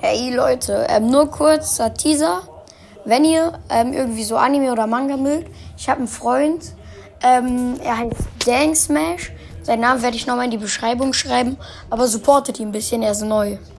Hey Leute, ähm, nur kurzer Teaser. Wenn ihr ähm, irgendwie so Anime oder Manga mögt, ich habe einen Freund, ähm, er heißt Dang Smash. Seinen Namen werde ich nochmal in die Beschreibung schreiben, aber supportet ihn ein bisschen, er ist neu.